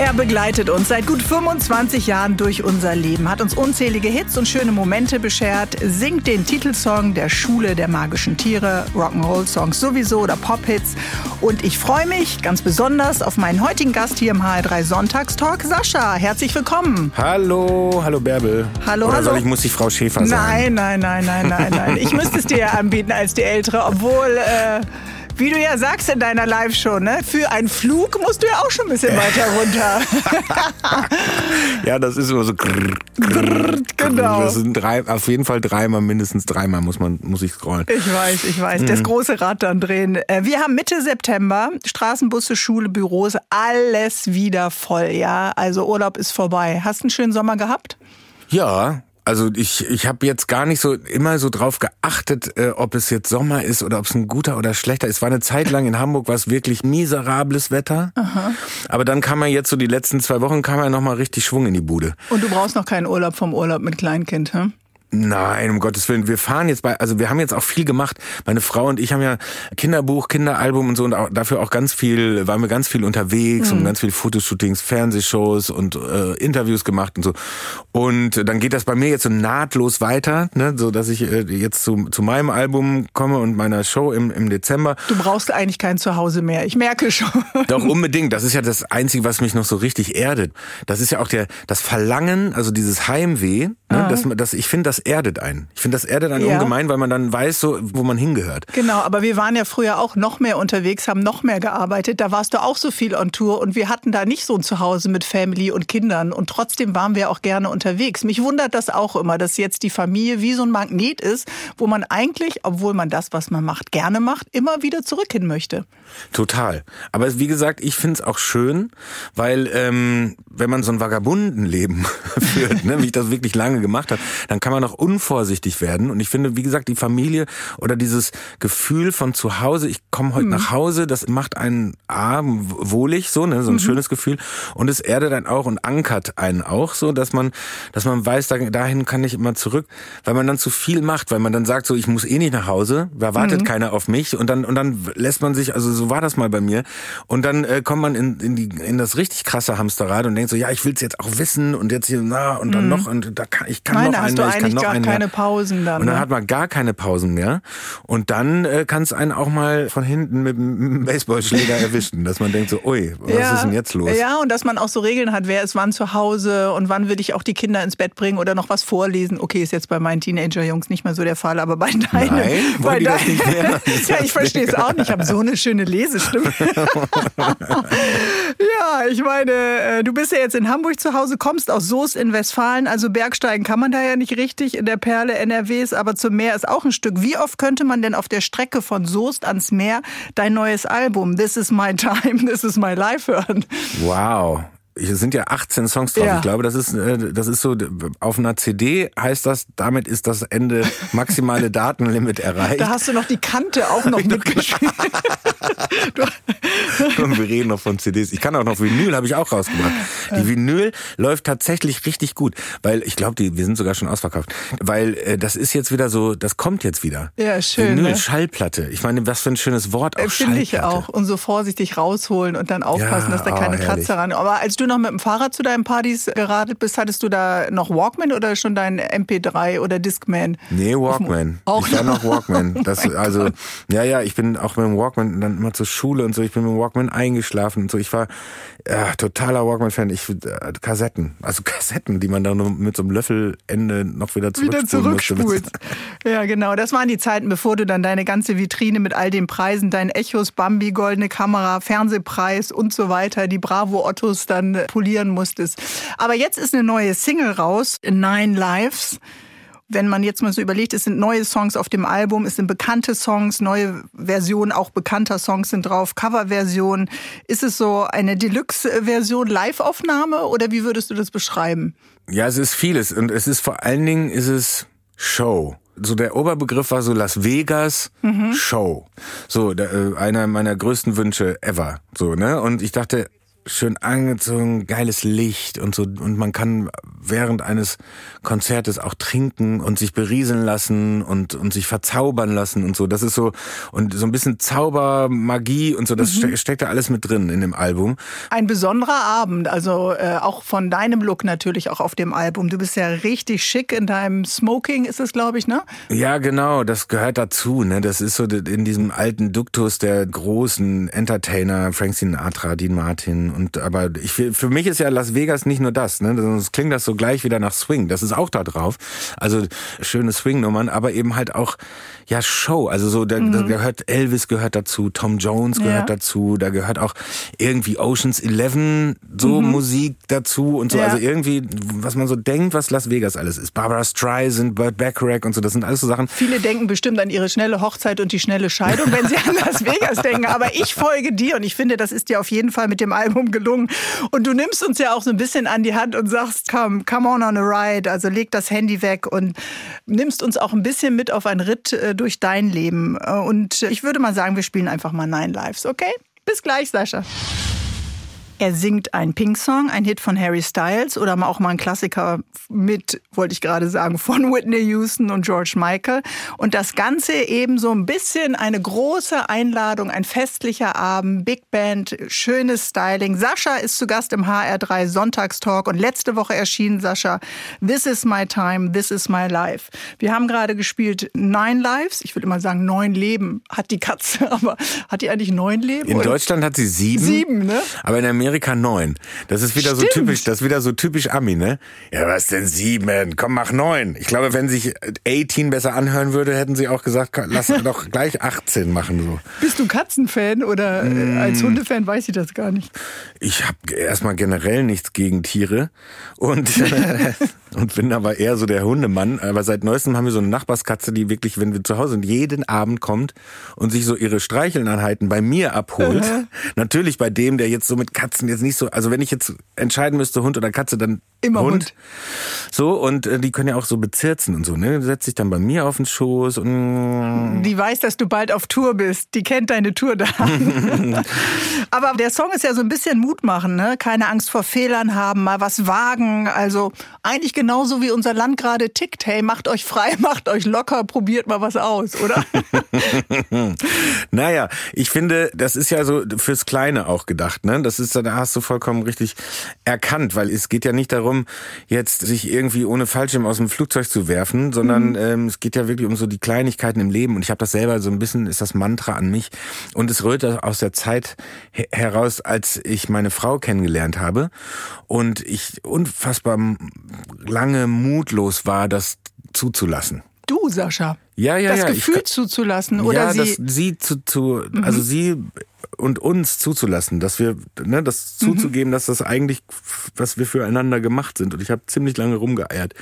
Er begleitet uns seit gut 25 Jahren durch unser Leben, hat uns unzählige Hits und schöne Momente beschert, singt den Titelsong der Schule der magischen Tiere, Rock'n'Roll-Songs sowieso oder Pop-Hits. Und ich freue mich ganz besonders auf meinen heutigen Gast hier im HR3 Sonntagstalk, Sascha. Herzlich willkommen. Hallo, hallo Bärbel. Hallo, Oder hallo. soll ich, muss ich Frau Schäfer Nein, sagen? nein, nein, nein, nein, nein. Ich müsste es dir anbieten als die Ältere, obwohl, äh, wie du ja sagst in deiner Live-Show, ne, für einen Flug musst du ja auch schon ein bisschen weiter runter. Ja, das ist immer so. Grrr, grrr, genau. Das sind drei, auf jeden Fall dreimal, mindestens dreimal muss man, muss ich scrollen. Ich weiß, ich weiß. Mhm. Das große Rad dann drehen. Äh, Wir haben Mitte September Straßenbusse, Schule, Büros, alles wieder voll, ja. Also Urlaub ist vorbei. Hast du einen schönen Sommer gehabt? Ja, also ich, ich habe jetzt gar nicht so immer so drauf geachtet, äh, ob es jetzt Sommer ist oder ob es ein guter oder schlechter ist. War eine Zeit lang in Hamburg war es wirklich miserables Wetter. Aber dann kam man jetzt so die letzten zwei Wochen kam man noch mal richtig Schwung in die Bude. Und du brauchst noch keinen Urlaub vom Urlaub mit Kleinkind, hm? Nein, um Gottes Willen. Wir fahren jetzt bei, also wir haben jetzt auch viel gemacht. Meine Frau und ich haben ja Kinderbuch, Kinderalbum und so und auch, dafür auch ganz viel, waren wir ganz viel unterwegs und ganz viel Fotoshootings, Fernsehshows und äh, Interviews gemacht und so. Und dann geht das bei mir jetzt so nahtlos weiter, ne, so dass ich äh, jetzt zu, zu meinem Album komme und meiner Show im, im Dezember. Du brauchst eigentlich kein Zuhause mehr. Ich merke schon. Doch unbedingt. Das ist ja das Einzige, was mich noch so richtig erdet. Das ist ja auch der das Verlangen, also dieses Heimweh. Ne, das, das, ich finde, das erdet einen. Ich finde, das erdet einen Ja. ungemein, weil man dann weiß, so wo man hingehört. Genau, aber wir waren ja früher auch noch mehr unterwegs, haben noch mehr gearbeitet. Da warst du auch so viel on Tour und wir hatten da nicht so ein Zuhause mit Family und Kindern und trotzdem waren wir auch gerne unterwegs. Mich wundert das auch immer, dass jetzt die Familie wie so ein Magnet ist, wo man eigentlich, obwohl man das, was man macht, gerne macht, immer wieder zurück hin möchte. Total. Aber wie gesagt, ich finde es auch schön, weil ähm, wenn man so ein Vagabundenleben führt, ne, wie ich das wirklich lange gemacht habe, dann kann man auch unvorsichtig werden. Und ich finde, wie gesagt, die Familie oder dieses Gefühl von zu Hause, ich komme heute nach Hause, das macht einen A, wohlig, so, ne, so ein schönes Gefühl. Und es erdet einen auch und ankert einen auch so, dass man, dass man weiß, da- dahin kann ich immer zurück, weil man dann zu viel macht, weil man dann sagt, so, ich muss eh nicht nach Hause, da wartet keiner auf mich und dann, und dann lässt man sich, also so war das mal bei mir. Und dann äh, kommt man in, in, die, in das richtig krasse Hamsterrad und denkt so, ja, ich will's jetzt auch wissen und jetzt hier, na, und dann noch, und da kann, ich kann Meine, noch hast einen du mehr, ich kann eigentlich noch gar keine. Pausen dann, Und dann ne? hat man gar keine Pausen mehr. Und dann äh, kann es einen auch mal von hinten mit dem Baseballschläger erwischen, dass man denkt so, ui, was ist denn jetzt los? Ja, und dass man auch so Regeln hat, wer ist wann zu Hause und wann will ich auch die Kinder ins Bett bringen oder noch was vorlesen. Okay, ist jetzt bei meinen Teenager-Jungs nicht mehr so der Fall, aber bei deinen. Nein, bei wollen die das nicht mehr? ja, ich verstehe es auch nicht. Ich habe so eine schöne Lesestimme. ja, ich meine, äh, du bist ja jetzt in Hamburg zu Hause, kommst aus Soest in Westfalen, also Bergsteigen kann man da ja nicht richtig in der Perle NRWs, aber zum Meer ist auch ein Stück. Wie oft könnte man denn auf der Strecke von Soest ans Meer dein neues Album This is my time, this is my life hören? Wow. Hier sind ja 18 Songs drauf. Ja. Ich glaube, das ist, äh, das ist so, auf einer CD heißt das, damit ist das Ende maximale Datenlimit erreicht. Da hast du noch die Kante auch noch mitgeschrieben. Du- Und wir reden noch von CDs. Ich kann auch noch Vinyl, habe ich auch rausgebracht. Die Vinyl läuft tatsächlich richtig gut, weil ich glaube, die wir sind sogar schon ausverkauft, weil äh, das ist jetzt wieder so, das kommt jetzt wieder. Ja, schön, Vinyl, ne? Schallplatte. Ich meine, was für ein schönes Wort auch Finde ich auch. Und so vorsichtig rausholen und dann aufpassen, Ja, dass da oh, keine herrlich. Kratzer ran. Aber als du noch mit dem Fahrrad zu deinen Partys geradelt bist, hattest du da noch Walkman oder schon dein MP3 oder Discman? Nee, Walkman. Auch ich war noch? Walkman. Das, also, ja, ja, ich bin auch mit dem Walkman dann immer zur Schule und so. Ich bin mit dem Walkman eingeschlafen und so. Ich war ja, totaler Walkman-Fan. Ich äh, Kassetten, also Kassetten, die man dann mit so einem Löffelende noch wieder Wieder zurückspulen musste. zurückspulst. Ja, genau. Das waren die Zeiten, bevor du dann deine ganze Vitrine mit all den Preisen, dein Echos, Bambi, goldene Kamera, Fernsehpreis und so weiter, die Bravo Ottos dann polieren musstest. Aber jetzt ist eine neue Single raus, Nine Lives. Wenn man jetzt mal so überlegt, es sind neue Songs auf dem Album, es sind bekannte Songs, neue Versionen auch bekannter Songs sind drauf, Coverversionen. Ist es so eine Deluxe-Version, Live-Aufnahme oder wie würdest du das beschreiben? Ja, es ist vieles und es ist vor allen Dingen ist es Show. So der Oberbegriff war so Las Vegas Show. So äh, einer meiner größten Wünsche ever. So ne und ich dachte schön angezogen, geiles Licht und so und man kann während eines Konzertes auch trinken und sich berieseln lassen und, und sich verzaubern lassen und so. Das ist so, und so ein bisschen Zauber, Magie und so, das mhm. steckt da alles mit drin in dem Album. Ein besonderer Abend, also äh, auch von deinem Look natürlich auch auf dem Album. Du bist ja richtig schick in deinem Smoking, ist es, glaube ich, ne? Ja, genau, das gehört dazu, ne? Das ist so in diesem alten Duktus der großen Entertainer, Frank Sinatra, Dean Martin und aber ich, für mich ist ja Las Vegas nicht nur das, ne? Sonst klingt das so gleich wieder nach Swing. Das ist auch da drauf. Also schöne Swing-Nummern, aber eben halt auch ja Show. Also so da, mhm. da gehört Elvis gehört dazu, Tom Jones gehört ja. dazu, da gehört auch irgendwie Oceans 11 so mhm. Musik dazu und so. Ja. Also irgendwie, was man so denkt, was Las Vegas alles ist. Barbara Streisand, Burt Bacharach und so. Das sind alles so Sachen. Viele denken bestimmt an ihre schnelle Hochzeit und die schnelle Scheidung, wenn sie an Las Vegas denken. Aber ich folge dir und ich finde, das ist dir auf jeden Fall mit dem Album gelungen. Und du nimmst uns ja auch so ein bisschen an die Hand und sagst, come, come on on a ride. Also leg das Handy weg und nimmst uns auch ein bisschen mit auf einen Ritt äh, durch dein Leben. Und ich würde mal sagen, wir spielen einfach mal Nine Lives, okay? Bis gleich, Sascha. Er singt einen Pink-Song, ein Hit von Harry Styles oder auch mal ein Klassiker mit, wollte ich gerade sagen, von Whitney Houston und George Michael. Und das Ganze eben so ein bisschen eine große Einladung, ein festlicher Abend, Big Band, schönes Styling. Sascha ist zu Gast im HR3 Sonntagstalk und letzte Woche erschien Sascha This is my time, this is my life. Wir haben gerade gespielt Nine Lives. Ich würde immer sagen neun Leben hat die Katze, aber hat die eigentlich neun Leben? In? Deutschland hat sie sieben. Sieben, ne? Aber in Amerika Amerika 9. Das ist wieder Stimmt. so typisch, das ist wieder so typisch Ami, ne? Ja, was denn sieben? Komm, mach neun. Ich glaube, wenn sich 18 besser anhören würde, hätten sie auch gesagt, lass doch gleich 18 machen so. Bist du Katzenfan oder mm. als Hundefan weiß ich das gar nicht? Ich habe erstmal generell nichts gegen Tiere und und bin aber eher so der Hundemann. Aber seit neuestem haben wir so eine Nachbarskatze, die wirklich, wenn wir zu Hause sind, jeden Abend kommt und sich so ihre Streichelneinheiten bei mir abholt. Natürlich bei dem, der jetzt so mit Katzen jetzt nicht so, also wenn ich jetzt entscheiden müsste, Hund oder Katze, dann Immer Hund. Hund. So, und äh, die können ja auch so bezirzen und so, ne? Setzt sich dann bei mir auf den Schoß und. Die weiß, dass du bald auf Tour bist. Die kennt deine Tour da. Aber der Song ist ja so ein bisschen Mut machen, ne? Keine Angst vor Fehlern haben, mal was wagen. Also eigentlich genauso wie unser Land gerade tickt. Hey, macht euch frei, macht euch locker, probiert mal was aus, oder? naja, ich finde, das ist ja so fürs Kleine auch gedacht, ne? Das ist, da hast du vollkommen richtig erkannt, weil es geht ja nicht darum, jetzt sich irgendwie ohne Fallschirm aus dem Flugzeug zu werfen, sondern mhm. ähm, es geht ja wirklich um so die Kleinigkeiten im Leben. Und ich habe das selber so ein bisschen, ist das Mantra an mich. Und es rührt aus der Zeit heraus, als ich meine Frau kennengelernt habe und ich unfassbar lange mutlos war, das zuzulassen. Du, Sascha. Ja, ja, das ja. Gefühl ich, zuzulassen oder ja, sie. Das, sie zu, zu mhm. also sie und uns zuzulassen, dass wir, ne, das zuzugeben, mhm. dass das eigentlich, was wir füreinander gemacht sind. Und ich habe ziemlich lange rumgeeiert.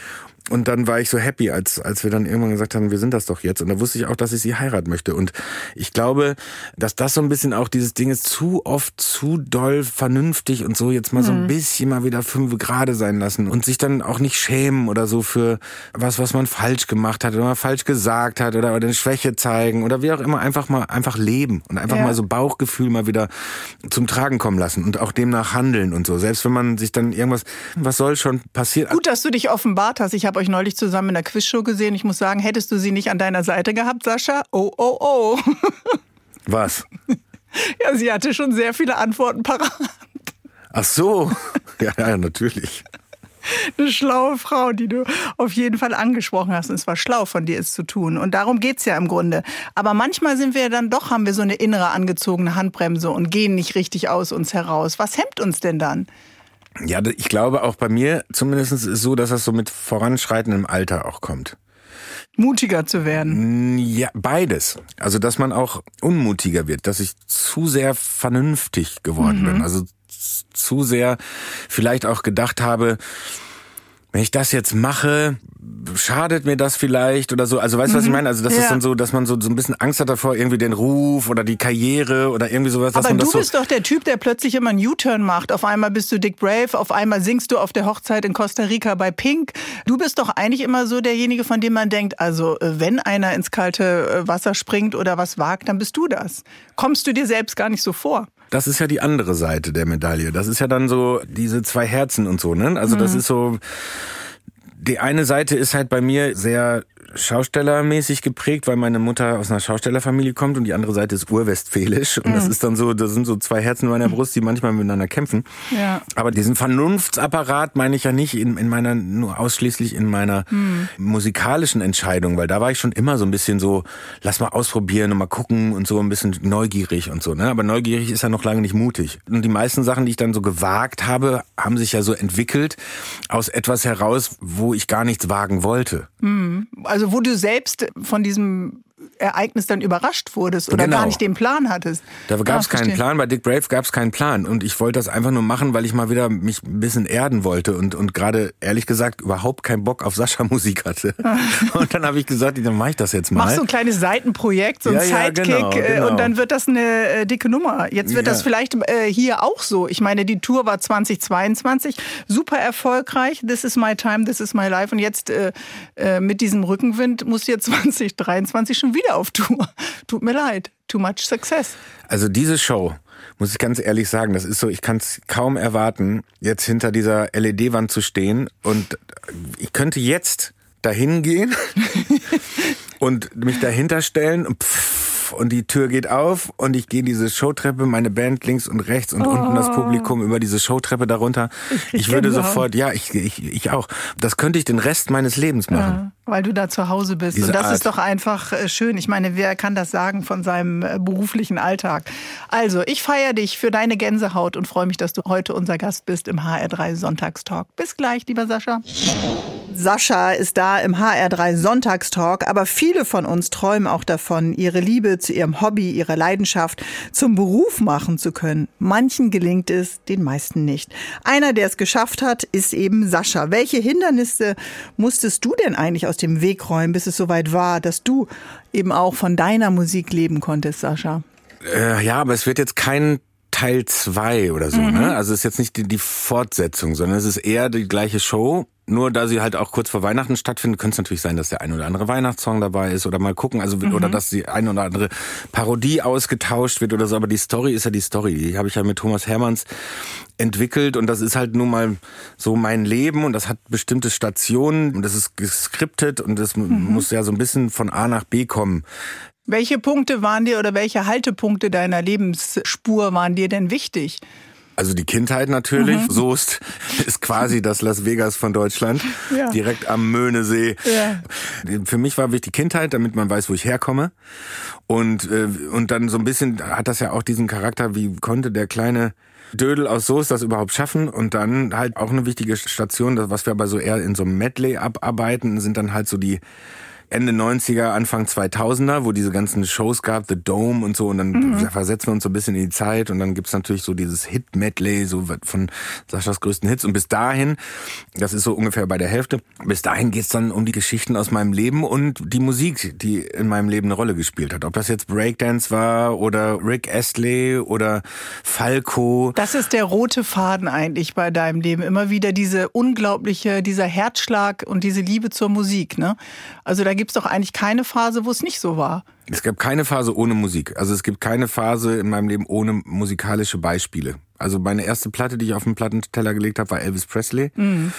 Und dann war ich so happy, als, als wir dann irgendwann gesagt haben, wir sind das doch jetzt. Und da wusste ich auch, dass ich sie heiraten möchte. Und ich glaube, dass das so ein bisschen auch dieses Ding ist, zu oft, zu doll vernünftig und so jetzt mal mhm. so ein mhm. bisschen mal wieder fünf gerade sein lassen und sich dann auch nicht schämen oder so für was, was man falsch gemacht hat oder mal falsch gesagt hat oder, oder eine Schwäche zeigen oder wie auch immer. Einfach mal, einfach leben und einfach ja. mal so Bauchgefühl mal wieder zum Tragen kommen lassen und auch demnach handeln und so. Selbst wenn man sich dann irgendwas, was soll schon passieren? Gut, dass du dich offenbart hast. Ich habe euch neulich zusammen in der Quizshow gesehen. Ich muss sagen, hättest du sie nicht an deiner Seite gehabt, Sascha? Oh, oh, oh. Was? Ja, sie hatte schon sehr viele Antworten parat. Ach so. Ja, ja, natürlich. Eine schlaue Frau, die du auf jeden Fall angesprochen hast. Und es war schlau von dir, es zu tun. Und darum geht es ja im Grunde. Aber manchmal sind wir dann doch, haben wir so eine innere angezogene Handbremse und gehen nicht richtig aus uns heraus. Was hemmt uns denn dann? Ja, ich glaube auch bei mir zumindest ist es so, dass das so mit voranschreitendem Alter auch kommt. Mutiger zu werden? Ja, beides. Also, dass man auch unmutiger wird, dass ich zu sehr vernünftig geworden mhm. bin. Also zu sehr vielleicht auch gedacht habe, wenn ich das jetzt mache, schadet mir das vielleicht oder so. Also weißt du, mhm. was ich mhm. meine? Also das ja. ist dann so, dass man so, so ein bisschen Angst hat davor, irgendwie den Ruf oder die Karriere oder irgendwie sowas. Aber du bist so doch der Typ, der plötzlich immer einen U-Turn macht. Auf einmal bist du Dick Brave, auf einmal singst du auf der Hochzeit in Costa Rica bei Pink. Du bist doch eigentlich immer so derjenige, von dem man denkt, also äh, wenn einer ins kalte äh, Wasser springt oder was wagt, dann bist du das. Kommst du dir selbst gar nicht so vor? Das ist ja die andere Seite der Medaille. Das ist ja dann so diese zwei Herzen und so, ne? Also das ist so, die eine Seite ist halt bei mir sehr schaustellermäßig geprägt, weil meine Mutter aus einer Schaustellerfamilie kommt und die andere Seite ist urwestfälisch. Und mhm. das ist dann so, das sind so zwei Herzen in meiner Brust, die manchmal miteinander kämpfen. Ja. Aber diesen Vernunftsapparat meine ich ja nicht in, in meiner, nur ausschließlich in meiner mhm. musikalischen Entscheidung, weil da war ich schon immer so ein bisschen so, lass mal ausprobieren und mal gucken und so ein bisschen neugierig und so, ne? Aber neugierig ist ja noch lange nicht mutig. Und die meisten Sachen, die ich dann so gewagt habe, haben sich ja so entwickelt aus etwas heraus, wo ich gar nichts wagen wollte. Mhm. Also wo du selbst von diesem Ereignis dann überrascht wurdest oder genau. gar nicht den Plan hattest. Da gab es ah, keinen Plan, bei Dick Brave gab es keinen Plan und ich wollte das einfach nur machen, weil ich mal wieder mich ein bisschen erden wollte und, und gerade ehrlich gesagt überhaupt keinen Bock auf Sascha-Musik hatte. und dann habe ich gesagt, dann mache ich das jetzt mal. Mach so ein kleines Seitenprojekt, so ein ja, Sidekick ja, genau, äh, genau. und dann wird das eine äh, dicke Nummer. Jetzt wird ja. das vielleicht äh, hier auch so. Ich meine, die Tour war 2022 super erfolgreich. This is my time, this is my life und jetzt äh, äh mit diesem Rückenwind muss jetzt 2023 schon wieder wieder auf Tour. Tut mir leid. Too much success. Also diese Show, muss ich ganz ehrlich sagen, das ist so, ich kann es kaum erwarten, jetzt hinter dieser LED-Wand zu stehen und ich könnte jetzt dahin gehen und mich dahinter stellen und pff, und die Tür geht auf und ich gehe diese Showtreppe, meine Band links und rechts und oh. unten das oh. Publikum über diese Showtreppe darunter. Ich, ich würde sofort, ja, ich, ich, ich auch. Das könnte ich den Rest meines Lebens machen. Ja, weil du da zu Hause bist. Diese und das Art. ist doch einfach äh, schön. Ich meine, wer kann das sagen von seinem äh, beruflichen Alltag? Also, ich feiere dich für deine Gänsehaut und freue mich, dass du heute unser Gast bist im HR3 Sonntagstalk. Bis gleich, lieber Sascha. Sascha ist da im HR3 Sonntagstalk, aber viele von uns träumen auch davon, ihre Liebe zu ihrem Hobby, ihrer Leidenschaft zum Beruf machen zu können. Manchen gelingt es, den meisten nicht. Einer, der es geschafft hat, ist eben Sascha. Welche Hindernisse musstest du denn eigentlich aus dem Weg räumen, bis es soweit war, dass du eben auch von deiner Musik leben konntest, Sascha? Äh, ja, aber es wird jetzt kein Teil 2 oder so, ne? mhm. ne? Also es ist jetzt nicht die, die Fortsetzung, sondern es ist eher die gleiche Show nur da sie halt auch kurz vor Weihnachten stattfindet, könnte es natürlich sein, dass der ein oder andere Weihnachtssong dabei ist oder mal gucken, also mhm. oder dass die ein oder andere Parodie ausgetauscht wird oder so. Aber die Story ist ja die Story. Die habe ich ja mit Thomas Hermanns entwickelt und das ist halt nun mal so mein Leben und das hat bestimmte Stationen und das ist geskriptet und das mhm. muss ja so ein bisschen von A nach B kommen. Welche Punkte waren dir oder welche Haltepunkte deiner Lebensspur waren dir denn wichtig? Also die Kindheit natürlich. Mhm. Soest ist quasi das Las Vegas von Deutschland. Ja. Direkt am Möhnesee. Ja. Für mich war wichtig die Kindheit, damit man weiß, wo ich herkomme. Und, äh, und dann so ein bisschen hat das ja auch diesen Charakter, wie konnte der kleine Dödel aus Soest das überhaupt schaffen und dann halt auch eine wichtige Station, was wir aber so eher in so einem Medley abarbeiten, sind dann halt so die Ende 90er, Anfang 2000er, wo diese ganzen Shows gab, The Dome und so, und dann mhm. versetzen wir uns so ein bisschen in die Zeit und dann gibt's natürlich so dieses Hit-Medley, so von Saschas größten Hits und bis dahin, das ist so ungefähr bei der Hälfte, bis dahin geht's dann um die Geschichten aus meinem Leben und die Musik, die in meinem Leben eine Rolle gespielt hat. Ob das jetzt Breakdance war oder Rick Astley oder Falco. Das ist der rote Faden eigentlich bei deinem Leben. Immer wieder diese unglaubliche, dieser Herzschlag und diese Liebe zur Musik, ne? Also da gibt es doch eigentlich keine Phase, wo es nicht so war. Es gab keine Phase ohne Musik. Also es gibt keine Phase in meinem Leben ohne musikalische Beispiele. Also meine erste Platte, die ich auf den Plattenteller gelegt habe, war Elvis Presley. Mhm.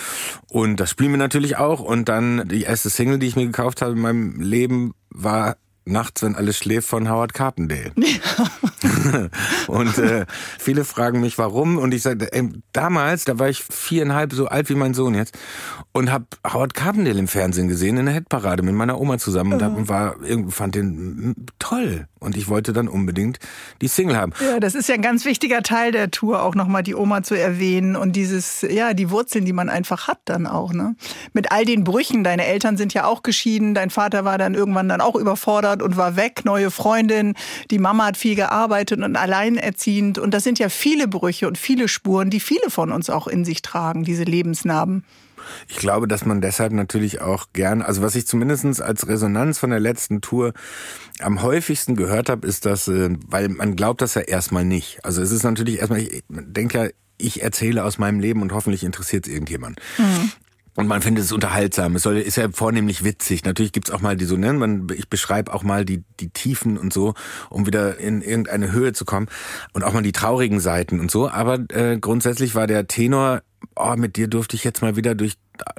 Und das spielen wir natürlich auch. Und dann die erste Single, die ich mir gekauft habe in meinem Leben, war Nachts, wenn alles schläft von Howard Carpendale. Ja. und äh, viele fragen mich, warum. Und ich sage, ey, damals, da war ich viereinhalb, so alt wie mein Sohn jetzt, und habe Howard Carpendale im Fernsehen gesehen, in der Hitparade mit meiner Oma zusammen. Und hab, oh. war, fand den toll. Und ich wollte dann unbedingt die Single haben. Ja, das ist ja ein ganz wichtiger Teil der Tour, auch nochmal die Oma zu erwähnen und dieses, ja, die Wurzeln, die man einfach hat dann auch, ne? Mit all den Brüchen. Deine Eltern sind ja auch geschieden. Dein Vater war dann irgendwann dann auch überfordert und war weg. Neue Freundin. Die Mama hat viel gearbeitet und alleinerziehend. Und das sind ja viele Brüche und viele Spuren, die viele von uns auch in sich tragen, diese Lebensnarben. Ich glaube, dass man deshalb natürlich auch gern, also was ich zumindest als Resonanz von der letzten Tour am häufigsten gehört habe, ist dass, äh, weil man glaubt das ja erstmal nicht. Also es ist natürlich erstmal, ich denke ja, ich erzähle aus meinem Leben und hoffentlich interessiert es irgendjemand. Mhm. Und man findet es unterhaltsam. Es soll, ist ja vornehmlich witzig. Natürlich gibt's auch mal die so, ne, man, ich beschreibe auch mal die, die Tiefen und so, um wieder in irgendeine Höhe zu kommen. Und auch mal die traurigen Seiten und so. Aber äh, grundsätzlich war der Tenor, oh, mit dir durfte ich jetzt mal wieder durch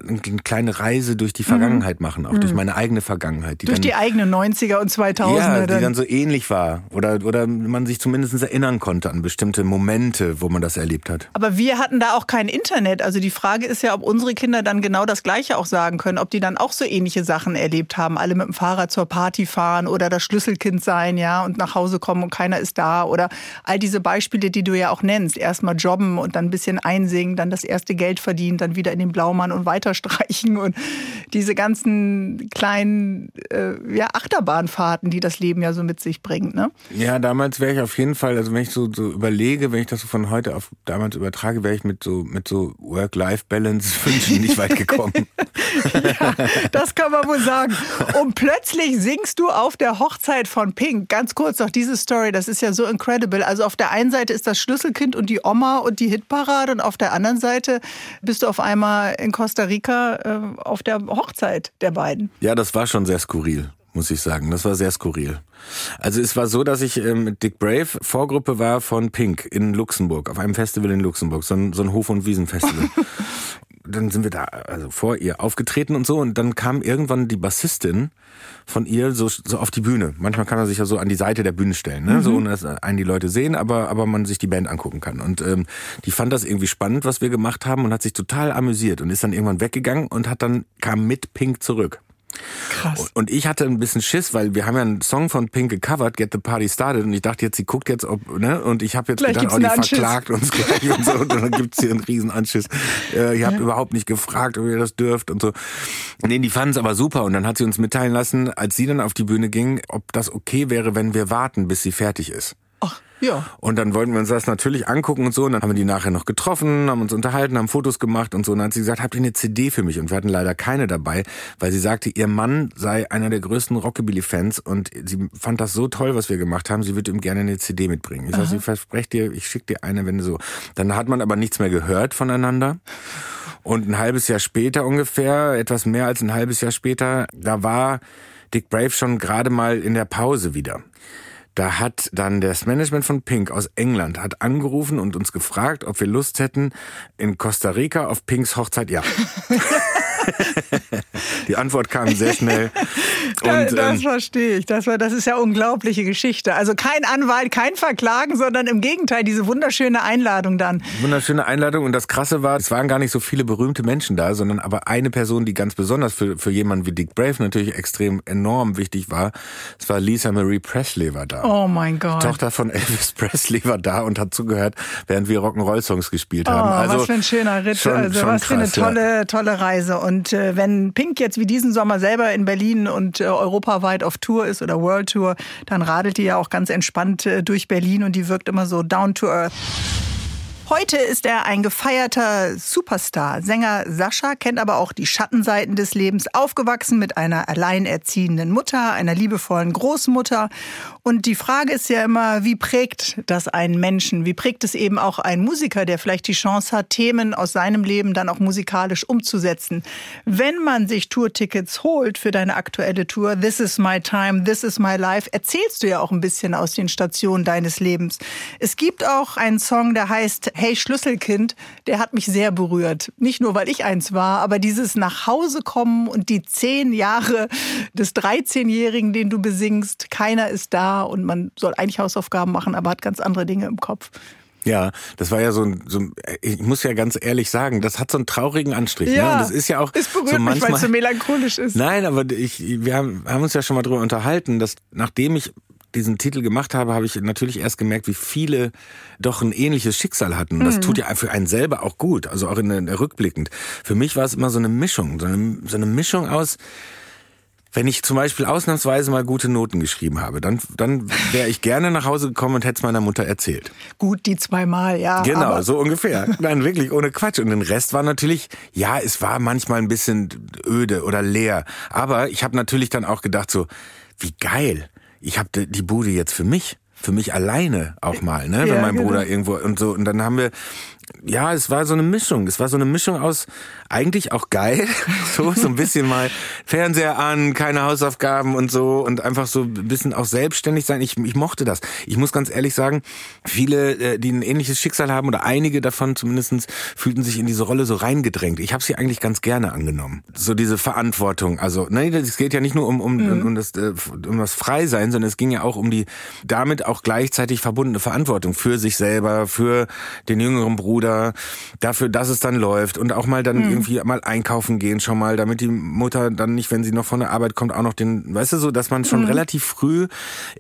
eine kleine Reise durch die Vergangenheit mhm. machen, auch mhm. durch meine eigene Vergangenheit. Die durch dann, die eigene 90er und 2000er. Ja, die dann. dann so ähnlich war. Oder, oder man sich zumindest erinnern konnte an bestimmte Momente, wo man das erlebt hat. Aber wir hatten da auch kein Internet. Also die Frage ist ja, ob unsere Kinder dann genau das Gleiche auch sagen können, ob die dann auch so ähnliche Sachen erlebt haben. Alle mit dem Fahrrad zur Party fahren oder das Schlüsselkind sein, ja, und nach Hause kommen und keiner ist da. Oder all diese Beispiele, die du ja auch nennst. Erstmal jobben und dann ein bisschen einsingen, dann das erste Geld verdienen, dann wieder in den Blaumann und weiterstreichen und diese ganzen kleinen äh, ja, Achterbahnfahrten, die das Leben ja so mit sich bringt. Ne? Ja, damals wäre ich auf jeden Fall, also wenn ich so, so überlege, wenn ich das so von heute auf damals übertrage, wäre ich mit so, mit so Work-Life-Balance-Wünschen nicht weit gekommen. ja, das kann man wohl sagen. Und plötzlich singst du auf der Hochzeit von Pink. Ganz kurz noch diese Story, das ist ja so incredible. Also auf der einen Seite ist das Schlüsselkind und die Oma und die Hitparade und auf der anderen Seite bist du auf einmal in Costa Rica äh, auf der Hochzeit der beiden. Ja, das war schon sehr skurril muss ich sagen. Das war sehr skurril. Also es war so, dass ich äh, mit Dick Brave Vorgruppe war von Pink in Luxemburg, auf einem Festival in Luxemburg, so ein, so ein Hof- und Wiesenfestival. dann sind wir da also vor ihr aufgetreten und so und dann kam irgendwann die Bassistin von ihr so, so auf die Bühne. Manchmal kann man sich ja so an die Seite der Bühne stellen, ne? Mhm. so ohne dass einen die Leute sehen, aber aber man sich die Band angucken kann. Und ähm, die fand das irgendwie spannend, was wir gemacht haben und hat sich total amüsiert und ist dann irgendwann weggegangen und hat dann kam mit Pink zurück. Krass. Und ich hatte ein bisschen Schiss, weil wir haben ja einen Song von Pink gecovert, Get the Party Started, und ich dachte jetzt, sie guckt jetzt, ob, ne, und ich habe jetzt gleich gedacht, oh, die verklagt uns gleich und so, und dann gibt's hier einen riesen Anschiss. Äh, ihr habt ja. überhaupt nicht gefragt, ob ihr das dürft und so. Nee, die fanden es aber super und dann hat sie uns mitteilen lassen, als sie dann auf die Bühne ging, ob das okay wäre, wenn wir warten, bis sie fertig ist. Ja. Und dann wollten wir uns das natürlich angucken und so. Und dann haben wir die nachher noch getroffen, haben uns unterhalten, haben Fotos gemacht und so. Und dann hat sie gesagt, habt ihr eine CD für mich? Und wir hatten leider keine dabei, weil sie sagte, ihr Mann sei einer der größten Rockabilly-Fans und sie fand das so toll, was wir gemacht haben. Sie würde ihm gerne eine CD mitbringen. Ich sage, ich verspreche dir, ich schicke dir eine, wenn du so. Dann hat man aber nichts mehr gehört voneinander. Und ein halbes Jahr später ungefähr, etwas mehr als ein halbes Jahr später, da war Dick Brave schon gerade mal in der Pause wieder. Da hat dann das Management von Pink aus England hat angerufen und uns gefragt, ob wir Lust hätten, in Costa Rica auf Pinks Hochzeit, ja. Die Antwort kam sehr schnell. Und, das ähm, verstehe ich. Das, war, das ist ja unglaubliche Geschichte. Also kein Anwalt, kein Verklagen, sondern im Gegenteil, diese wunderschöne Einladung dann. Wunderschöne Einladung. Und das Krasse war, es waren gar nicht so viele berühmte Menschen da, sondern aber eine Person, die ganz besonders für, für jemanden wie Dick Brave natürlich extrem enorm wichtig war. Es war Lisa Marie Presley war da. Oh mein Gott. Die Tochter von Elvis Presley war da und hat zugehört, während wir Rock'n'Roll-Songs gespielt haben. Oh, also was für ein schöner Ritt. Schon, also schon was krass, für eine tolle, tolle Reise. Und äh, wenn Pink jetzt wie diesen Sommer selber in Berlin und äh, europaweit auf Tour ist oder World Tour, dann radelt die ja auch ganz entspannt äh, durch Berlin und die wirkt immer so down to earth. Heute ist er ein gefeierter Superstar. Sänger Sascha kennt aber auch die Schattenseiten des Lebens, aufgewachsen mit einer alleinerziehenden Mutter, einer liebevollen Großmutter. Und die Frage ist ja immer, wie prägt das einen Menschen? Wie prägt es eben auch einen Musiker, der vielleicht die Chance hat, Themen aus seinem Leben dann auch musikalisch umzusetzen? Wenn man sich Tourtickets holt für deine aktuelle Tour, This is my time, this is my life, erzählst du ja auch ein bisschen aus den Stationen deines Lebens. Es gibt auch einen Song, der heißt Hey Schlüsselkind, der hat mich sehr berührt. Nicht nur, weil ich eins war, aber dieses nach Hause kommen und die zehn Jahre des 13-Jährigen, den du besingst, keiner ist da und man soll eigentlich Hausaufgaben machen, aber hat ganz andere Dinge im Kopf. Ja, das war ja so ein, so ein, ich muss ja ganz ehrlich sagen, das hat so einen traurigen Anstrich. Ne? Ja, ne? Das ist ja auch. Es berührt so manchmal, mich, weil es so melancholisch ist. Nein, aber ich, wir haben, haben uns ja schon mal drüber unterhalten, dass nachdem ich diesen Titel gemacht habe, habe ich natürlich erst gemerkt, wie viele doch ein ähnliches Schicksal hatten. Das mhm. tut ja für einen selber auch gut, also auch in der, rückblickend. Für mich war es immer so eine Mischung, so eine, so eine Mischung aus, wenn ich zum Beispiel ausnahmsweise mal gute Noten geschrieben habe, dann, dann wäre ich gerne nach Hause gekommen und hätte es meiner Mutter erzählt. Gut, die zweimal, ja. Genau, so ungefähr. Nein, wirklich ohne Quatsch. Und den Rest war natürlich, ja, es war manchmal ein bisschen öde oder leer. Aber ich habe natürlich dann auch gedacht so, wie geil ich habe die Bude jetzt für mich für mich alleine auch mal, ne, ja, wenn mein genau. Bruder irgendwo und so und dann haben wir ja, es war so eine Mischung. Es war so eine Mischung aus eigentlich auch geil, so so ein bisschen mal Fernseher an, keine Hausaufgaben und so und einfach so ein bisschen auch selbstständig sein. Ich, ich mochte das. Ich muss ganz ehrlich sagen, viele, äh, die ein ähnliches Schicksal haben oder einige davon zumindestens fühlten sich in diese Rolle so reingedrängt. Ich habe sie eigentlich ganz gerne angenommen. So diese Verantwortung. Also, nein, es geht ja nicht nur um, um, mhm. um, das, äh, um das Freisein, sondern es ging ja auch um die damit auch gleichzeitig verbundene Verantwortung für sich selber, für den jüngeren Bruder, dafür, dass es dann läuft und auch mal dann mhm. irgendwie mal einkaufen gehen schon mal, damit die Mutter dann nicht, wenn sie noch von der Arbeit kommt, auch noch den, weißt du so, dass man schon mhm. relativ früh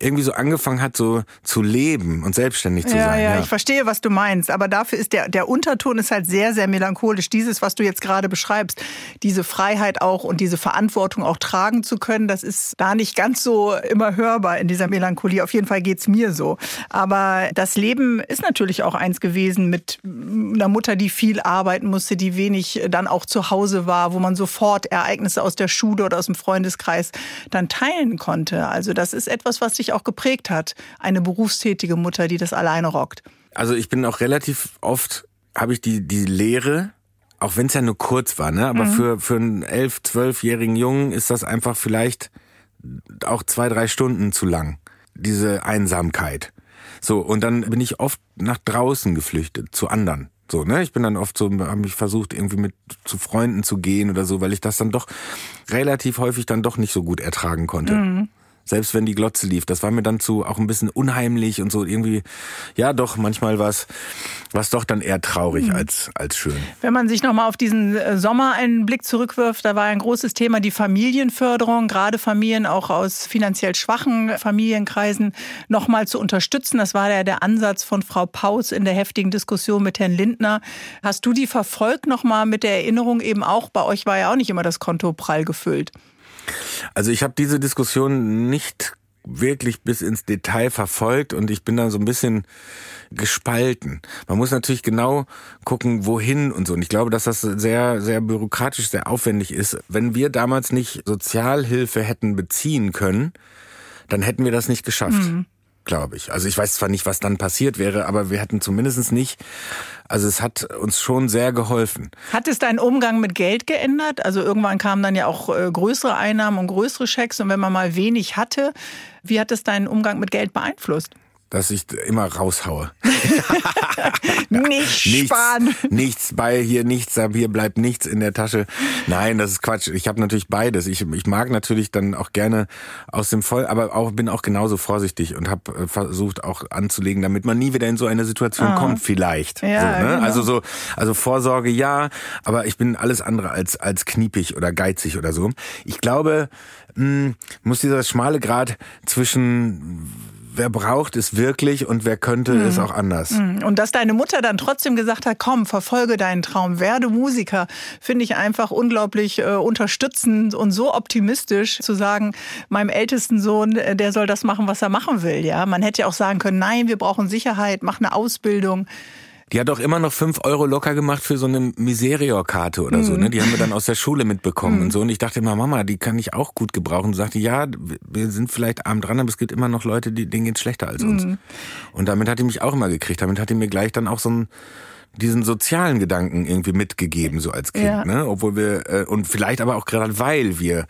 irgendwie so angefangen hat, so zu leben und selbstständig zu ja, sein. Ja, ja, ich verstehe, was du meinst, aber dafür ist der, der Unterton ist halt sehr, sehr melancholisch. Dieses, was du jetzt gerade beschreibst, diese Freiheit auch und diese Verantwortung auch tragen zu können, das ist da nicht ganz so immer hörbar in dieser Melancholie. Auf jeden Fall geht's mir so. Aber das Leben ist natürlich auch eins gewesen mit einer Mutter, die viel arbeiten musste, die wenig dann auch zu Hause war, wo man sofort Ereignisse aus der Schule oder aus dem Freundeskreis dann teilen konnte. Also das ist etwas, was sich auch geprägt hat. Eine berufstätige Mutter, die das alleine rockt. Also ich bin auch relativ oft, habe ich die, die Lehre, auch wenn es ja nur kurz war, ne? aber mhm. für, für einen elf, zwölfjährigen Jungen ist das einfach vielleicht auch zwei, drei Stunden zu lang. Diese Einsamkeit. So, und dann bin ich oft nach draußen geflüchtet, zu anderen. So, ne? Ich bin dann oft so, habe mich versucht, irgendwie mit zu Freunden zu gehen oder so, weil ich das dann doch relativ häufig dann doch nicht so gut ertragen konnte. Mhm selbst wenn die Glotze lief. Das war mir dann zu auch ein bisschen unheimlich und so irgendwie, ja doch, manchmal war es doch dann eher traurig mhm. als, als schön. Wenn man sich nochmal auf diesen äh, Sommer einen Blick zurückwirft, da war ein großes Thema die Familienförderung, gerade Familien auch aus finanziell schwachen Familienkreisen nochmal zu unterstützen. Das war ja der Ansatz von Frau Paus in der heftigen Diskussion mit Herrn Lindner. Hast du die verfolgt nochmal mit der Erinnerung eben auch? Bei euch war ja auch nicht immer das Konto prall gefüllt. Also ich habe diese Diskussion nicht wirklich bis ins Detail verfolgt und ich bin da so ein bisschen gespalten. Man muss natürlich genau gucken, wohin und so. Und ich glaube, dass das sehr, sehr bürokratisch, sehr aufwendig ist. Wenn wir damals nicht Sozialhilfe hätten beziehen können, dann hätten wir das nicht geschafft. Mhm glaube ich. Also ich weiß zwar nicht, was dann passiert wäre, aber wir hätten zumindest nicht, also es hat uns schon sehr geholfen. Hat es deinen Umgang mit Geld geändert? Also irgendwann kamen dann ja auch äh, größere Einnahmen und größere Schecks und wenn man mal wenig hatte, wie hat es deinen Umgang mit Geld beeinflusst? Dass ich immer raushaue. nicht sparen. Nichts, nichts bei hier, nichts, hier bleibt nichts in der Tasche. Nein, das ist Quatsch. Ich habe natürlich beides. Ich, ich mag natürlich dann auch gerne aus dem Voll, aber auch bin auch genauso vorsichtig und habe äh, versucht auch anzulegen, damit man nie wieder in so eine Situation ah. kommt, vielleicht. Ja, so, ne? genau. Also so, also Vorsorge ja, aber ich bin alles andere als als kniepig oder geizig oder so. Ich glaube, mh, hm, muss dieser schmale Grad zwischen wer braucht es wirklich und wer könnte mhm. es auch anders. Mhm. Und dass deine Mutter dann trotzdem gesagt hat, komm, verfolge deinen Traum, werde Musiker, finde ich einfach unglaublich äh, unterstützend und so optimistisch zu sagen, meinem ältesten Sohn, äh, der soll das machen, was er machen will. Ja, man hätte ja auch sagen können, nein, wir brauchen Sicherheit, mach eine Ausbildung. Die hat auch immer noch fünf Euro locker gemacht für so eine Miserior-Karte oder mhm. so, ne? Die haben wir dann aus der Schule mitbekommen mhm. und so. Und ich dachte immer, Mama, die kann ich auch gut gebrauchen. Und sagte, ja, wir sind vielleicht arm dran, aber es gibt immer noch Leute, die, denen geht's schlechter als uns. Mhm. Und damit hat die mich auch immer gekriegt. Damit hat die mir gleich dann auch so ein diesen sozialen Gedanken irgendwie mitgegeben, so als Kind, ja. ne? Obwohl wir, äh, und vielleicht aber auch gerade weil wir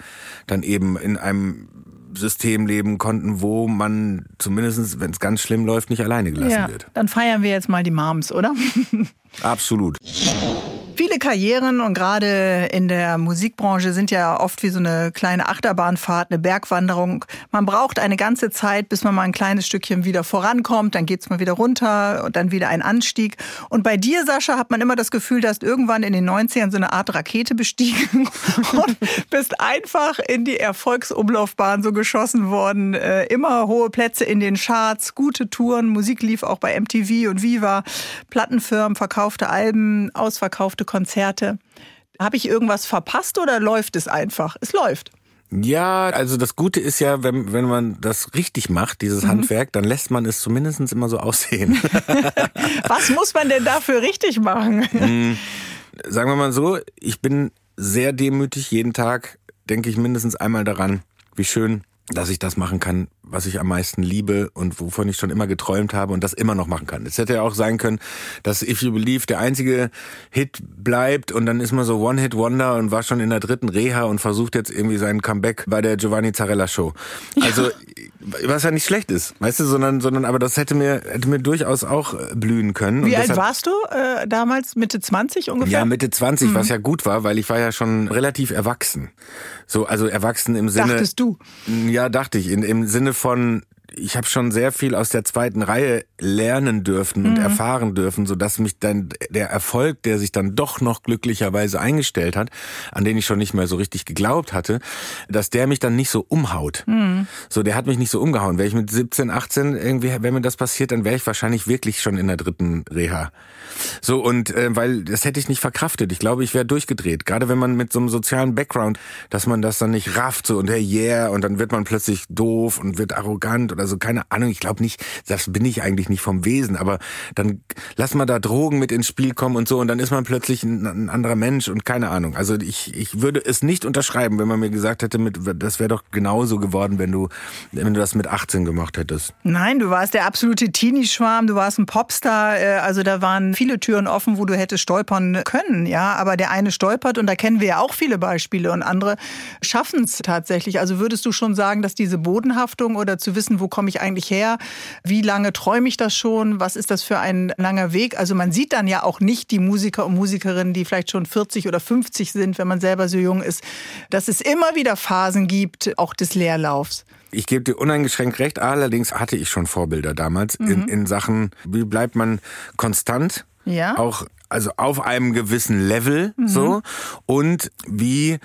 dann eben in einem System leben konnten, wo man zumindest, wenn es ganz schlimm läuft, nicht alleine gelassen ja, wird. Dann feiern wir jetzt mal die Moms, oder? Absolut. Viele Karrieren und gerade in der Musikbranche sind ja oft wie so eine kleine Achterbahnfahrt, eine Bergwanderung. Man braucht eine ganze Zeit, bis man mal ein kleines Stückchen wieder vorankommt, dann geht's mal wieder runter und dann wieder ein Anstieg. Und bei dir, Sascha, hat man immer das Gefühl, du hast irgendwann in den 90ern so eine Art Rakete bestiegen und bist einfach in die Erfolgsumlaufbahn so geschossen worden. Äh, immer hohe Plätze in den Charts, gute Touren, Musik lief auch bei MTV und Viva, Plattenfirmen, verkaufte Alben, ausverkaufte Konzerte. Habe ich irgendwas verpasst oder läuft es einfach? Es läuft. Ja, also das Gute ist ja, wenn, wenn man das richtig macht, dieses mhm. Handwerk, dann lässt man es zumindest immer so aussehen. Was muss man denn dafür richtig machen? Hm, sagen wir mal so, ich bin sehr demütig jeden Tag, denke ich mindestens einmal daran, wie schön dass ich das machen kann, was ich am meisten liebe und wovon ich schon immer geträumt habe und das immer noch machen kann. Es hätte ja auch sein können, dass If You Believe der einzige Hit bleibt und dann ist man so One-Hit-Wonder und war schon in der dritten Reha und versucht jetzt irgendwie seinen Comeback bei der Giovanni Zarella Show. Also, ja. was ja nicht schlecht ist, weißt du, sondern, sondern, aber das hätte mir, hätte mir durchaus auch äh, blühen können. Wie alt warst du äh, damals? Mitte 20 ungefähr? Ja, Mitte 20, mhm. was ja gut war, weil ich war ja schon relativ erwachsen. So, also erwachsen im Sinne. Dachtest du? Ja, dachte ich. In, Im Sinne von, ich habe schon sehr viel aus der zweiten Reihe lernen dürfen und mhm. erfahren dürfen, so dass mich dann der Erfolg, der sich dann doch noch glücklicherweise eingestellt hat, an den ich schon nicht mehr so richtig geglaubt hatte, dass der mich dann nicht so umhaut. Mhm. So, der hat mich nicht so umgehauen. Wäre ich mit 17, 18 irgendwie, wenn mir das passiert, dann wäre ich wahrscheinlich wirklich schon in der dritten Reha. So und äh, weil das hätte ich nicht verkraftet. Ich glaube, ich wäre durchgedreht. Gerade wenn man mit so einem sozialen Background, dass man das dann nicht rafft so und hey yeah und dann wird man plötzlich doof und wird arrogant oder so. Keine Ahnung. Ich glaube nicht, das bin ich eigentlich nicht vom Wesen. Aber dann lass mal da Drogen mit ins Spiel kommen und so und dann ist man plötzlich ein, ein anderer Mensch und keine Ahnung. Also ich ich würde es nicht unterschreiben, wenn man mir gesagt hätte, mit das wäre doch genauso geworden, wenn du wenn du das mit 18 gemacht hättest. Nein, du warst der absolute Teenie-Schwarm. Du warst ein Popstar. Äh, also da waren viele Türen offen, wo du hättest stolpern können, ja. Aber der eine stolpert und da kennen wir ja auch viele Beispiele und andere schaffen es tatsächlich. Also würdest du schon sagen, dass diese Bodenhaftung oder zu wissen, wo komme ich eigentlich her, wie lange träume ich das schon, was ist das für ein langer Weg? Also man sieht dann ja auch nicht die Musiker und Musikerinnen, die vielleicht schon 40 oder 50 sind, wenn man selber so jung ist, dass es immer wieder Phasen gibt, auch des Leerlaufs. Ich gebe dir uneingeschränkt recht, allerdings hatte ich schon Vorbilder damals mhm. in, in Sachen, wie bleibt man konstant ja. Auch also auf einem gewissen Level mhm. so und wie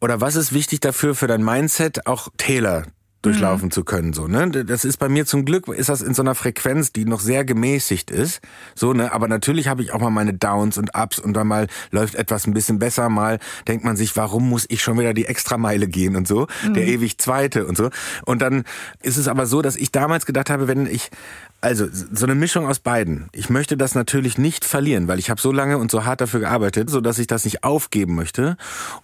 oder was ist wichtig dafür für dein Mindset auch Täler durchlaufen mhm. zu können so ne das ist bei mir zum Glück ist das in so einer Frequenz die noch sehr gemäßigt ist so ne aber natürlich habe ich auch mal meine Downs und Ups und dann mal läuft etwas ein bisschen besser mal denkt man sich warum muss ich schon wieder die Extrameile gehen und so mhm. der ewig zweite und so und dann ist es aber so dass ich damals gedacht habe wenn ich also so eine Mischung aus beiden. Ich möchte das natürlich nicht verlieren, weil ich habe so lange und so hart dafür gearbeitet, so dass ich das nicht aufgeben möchte.